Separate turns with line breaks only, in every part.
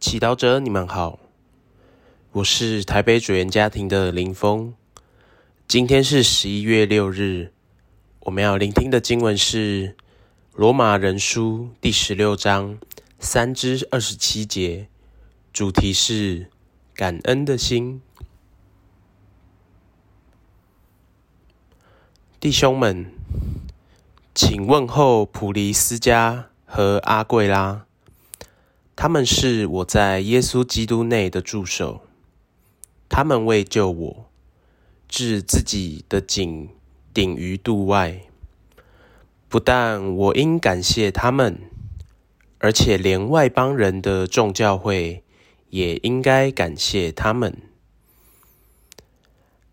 祈祷者，你们好，我是台北主言家庭的林峰。今天是十一月六日，我们要聆听的经文是《罗马人书》第十六章三至二十七节，主题是感恩的心。弟兄们，请问候普利斯加和阿贵拉。他们是我在耶稣基督内的助手，他们为救我，置自己的井顶于度外。不但我应感谢他们，而且连外邦人的众教会也应该感谢他们。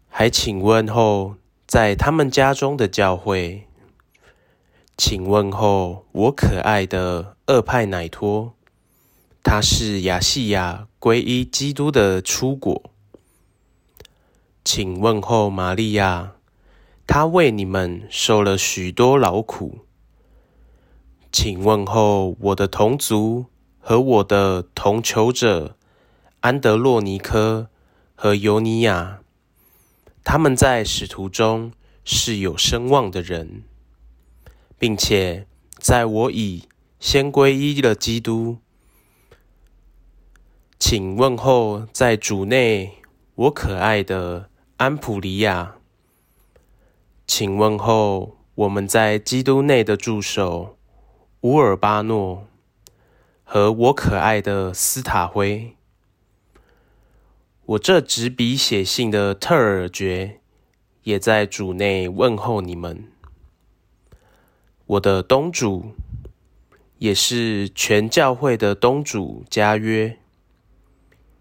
还请问候在他们家中的教会，请问候我可爱的二派乃托。他是亚细亚皈依基督的出果，请问候玛利亚，她为你们受了许多劳苦。请问候我的同族和我的同求者安德洛尼科和尤尼亚，他们在使徒中是有声望的人，并且在我已先皈依了基督。请问候在主内我可爱的安普利亚。请问候我们在基督内的助手乌尔巴诺和我可爱的斯塔辉。我这执笔写信的特尔爵也在主内问候你们。我的东主也是全教会的东主加约。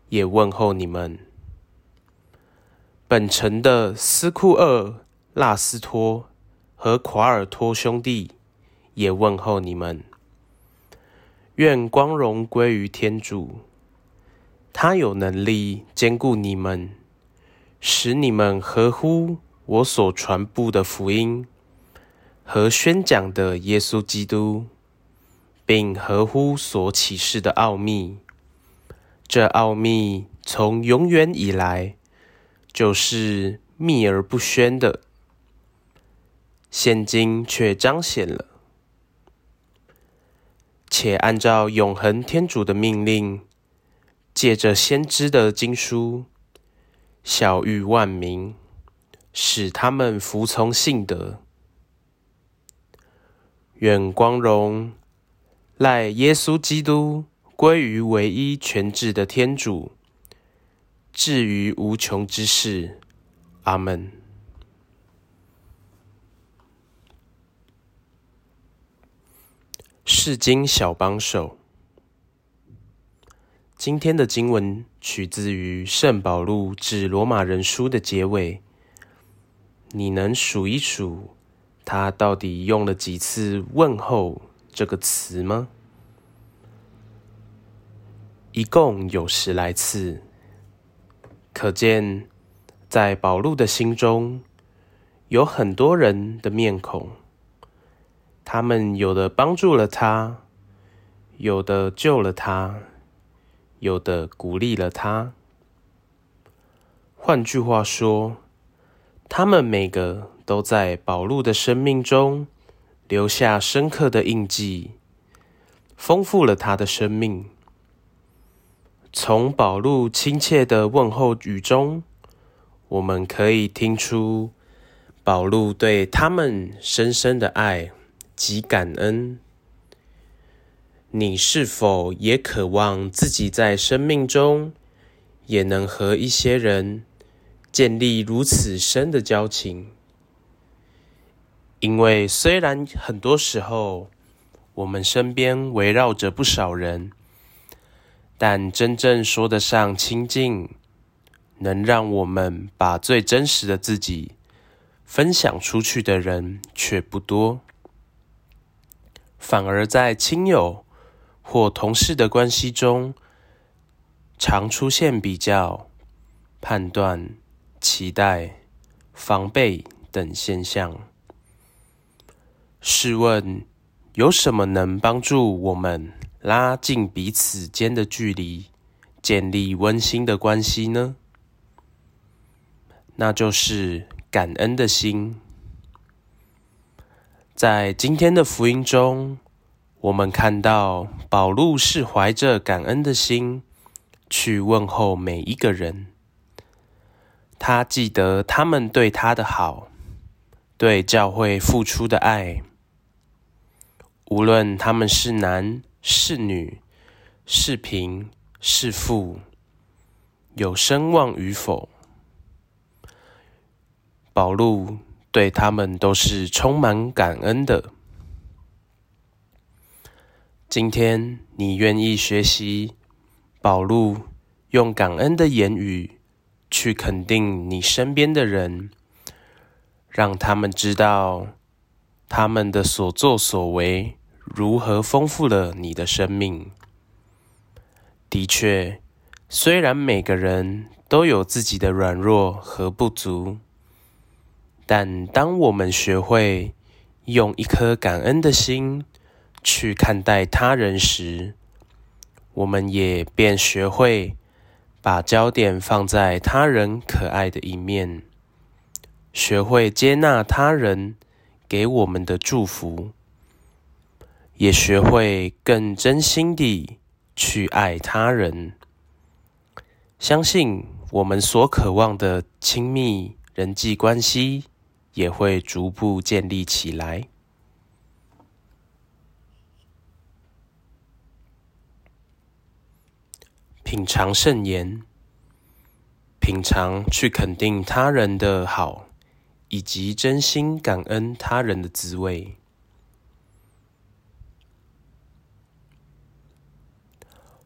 也问候你们，本城的斯库厄拉斯托和夸尔托兄弟也问候你们。愿光荣归于天主，他有能力兼顾你们，使你们合乎我所传布的福音和宣讲的耶稣基督，并合乎所启示的奥秘。这奥秘从永远以来就是秘而不宣的，现今却彰显了，且按照永恒天主的命令，借着先知的经书，晓谕万民，使他们服从信德。愿光荣赖耶稣基督。归于唯一全智的天主，至于无穷之事。阿门。世经小帮手，今天的经文取自于圣保禄致罗马人书的结尾。你能数一数，他到底用了几次“问候”这个词吗？一共有十来次，可见在宝路的心中有很多人的面孔。他们有的帮助了他，有的救了他，有的鼓励了他。换句话说，他们每个都在宝路的生命中留下深刻的印记，丰富了他的生命。从宝路亲切的问候语中，我们可以听出宝路对他们深深的爱及感恩。你是否也渴望自己在生命中也能和一些人建立如此深的交情？因为虽然很多时候我们身边围绕着不少人。但真正说得上亲近，能让我们把最真实的自己分享出去的人却不多，反而在亲友或同事的关系中，常出现比较、判断、期待、防备等现象。试问，有什么能帮助我们？拉近彼此间的距离，建立温馨的关系呢？那就是感恩的心。在今天的福音中，我们看到保禄是怀着感恩的心去问候每一个人。他记得他们对他的好，对教会付出的爱，无论他们是男是女，是贫是富，有声望与否，保禄对他们都是充满感恩的。今天你愿意学习保禄用感恩的言语？去肯定你身边的人，让他们知道他们的所作所为如何丰富了你的生命。的确，虽然每个人都有自己的软弱和不足，但当我们学会用一颗感恩的心去看待他人时，我们也便学会。把焦点放在他人可爱的一面，学会接纳他人给我们的祝福，也学会更真心地去爱他人。相信我们所渴望的亲密人际关系也会逐步建立起来。品尝圣言，品尝去肯定他人的好，以及真心感恩他人的滋味。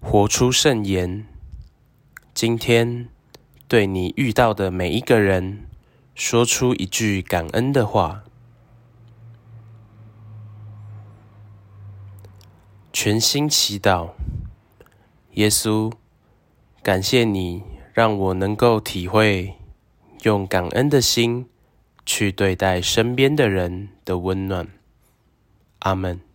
活出圣言，今天对你遇到的每一个人，说出一句感恩的话。全心祈祷，耶稣。感谢你，让我能够体会用感恩的心去对待身边的人的温暖。阿门。